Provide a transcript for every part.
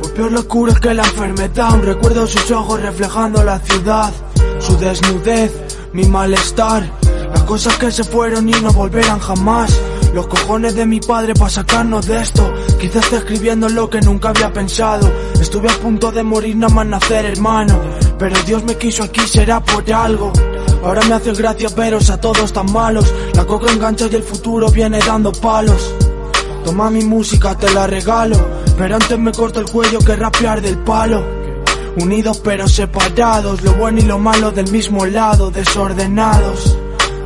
Fue peor locura que la enfermedad. Recuerdo sus ojos reflejando la ciudad. Su desnudez, mi malestar. Las cosas que se fueron y no volverán jamás. Los cojones de mi padre para sacarnos de esto. Quizás escribiendo lo que nunca había pensado. Estuve a punto de morir nada más nacer, hermano. Pero Dios me quiso aquí, será por algo. Ahora me hace gracia veros a todos tan malos. La coca engancha y el futuro viene dando palos. Toma mi música, te la regalo. Pero antes me corto el cuello que rapear del palo. Unidos pero separados, lo bueno y lo malo del mismo lado, desordenados.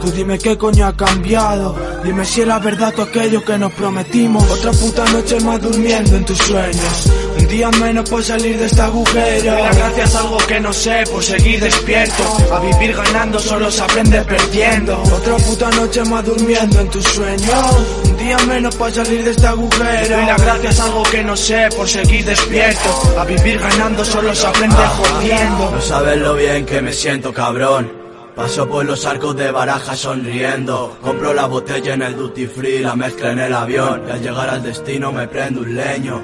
Tú dime qué coño ha cambiado, dime si era verdad todo aquello que nos prometimos. Otra puta noche más durmiendo en tus sueños. Un día menos por salir de este agujero. Doy las gracias a algo que no sé por seguir despierto. A vivir ganando solo se aprende perdiendo. Otra puta noche más durmiendo en tus sueños. Un día menos para salir de este agujero. Doy las gracias a algo que no sé por seguir despierto. A vivir ganando solo se aprende jodiendo. No sabes lo bien que me siento, cabrón. Paso por los arcos de baraja sonriendo. Compro la botella en el duty free, la mezcla en el avión. Y al llegar al destino me prendo un leño.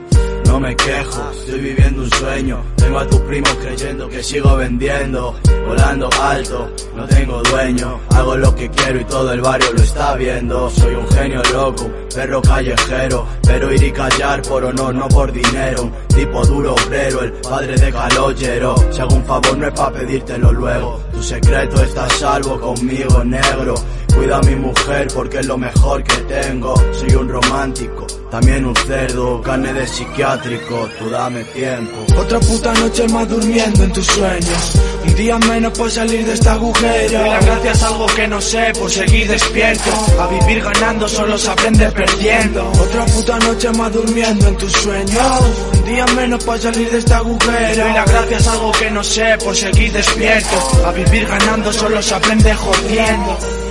No me quejo, estoy viviendo un sueño. Tengo a tus primos creyendo que sigo vendiendo. Volando alto, no tengo dueño. Hago lo que quiero y todo el barrio lo está viendo. Soy un genio loco, perro callejero. Pero ir y callar por honor, no por dinero. Tipo duro obrero, el padre de calogero. Si hago un favor no es pa' pedírtelo luego. Tu secreto está a salvo conmigo, negro. Cuida a mi mujer porque es lo mejor que tengo. Soy un romántico, también un cerdo, carne de psiquiátrico. Tú dame tiempo. Otra puta noche más durmiendo en tus sueños. Un día menos por salir de este agujero. Doy las gracias a algo que no sé por seguir despierto. A vivir ganando solo se aprende perdiendo. Otra puta noche más durmiendo en tus sueños. Un día menos para salir de este agujero. Doy las gracias a algo que no sé por seguir despierto. A vivir ganando solo se aprende jodiendo.